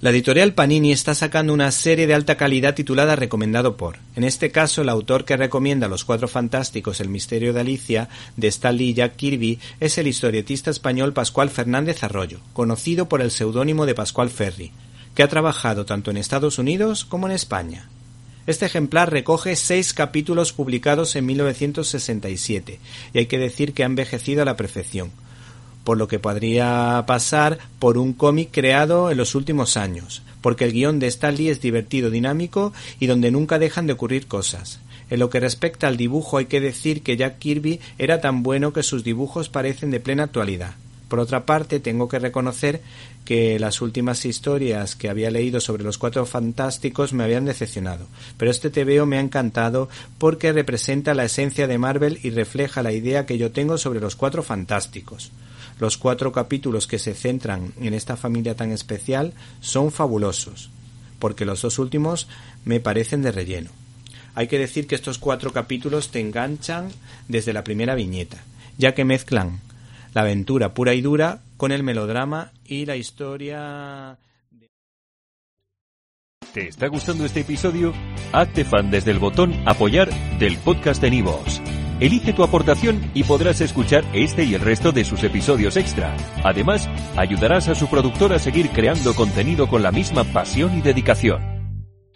La editorial Panini está sacando una serie de alta calidad titulada Recomendado por. En este caso, el autor que recomienda Los Cuatro Fantásticos, El Misterio de Alicia, de Stan Lee y Jack Kirby, es el historietista español Pascual Fernández Arroyo, conocido por el seudónimo de Pascual Ferry, que ha trabajado tanto en Estados Unidos como en España. Este ejemplar recoge seis capítulos publicados en 1967, y hay que decir que ha envejecido a la perfección por lo que podría pasar por un cómic creado en los últimos años, porque el guion de Stanley es divertido, dinámico y donde nunca dejan de ocurrir cosas. En lo que respecta al dibujo hay que decir que Jack Kirby era tan bueno que sus dibujos parecen de plena actualidad. Por otra parte, tengo que reconocer que las últimas historias que había leído sobre los cuatro fantásticos me habían decepcionado, pero este TVO me ha encantado porque representa la esencia de Marvel y refleja la idea que yo tengo sobre los cuatro fantásticos. Los cuatro capítulos que se centran en esta familia tan especial son fabulosos, porque los dos últimos me parecen de relleno. Hay que decir que estos cuatro capítulos te enganchan desde la primera viñeta, ya que mezclan la aventura pura y dura con el melodrama y la historia. ¿Te está gustando este episodio? Hazte fan desde el botón Apoyar del podcast de Nivos. Elige tu aportación y podrás escuchar este y el resto de sus episodios extra. Además, ayudarás a su productor a seguir creando contenido con la misma pasión y dedicación.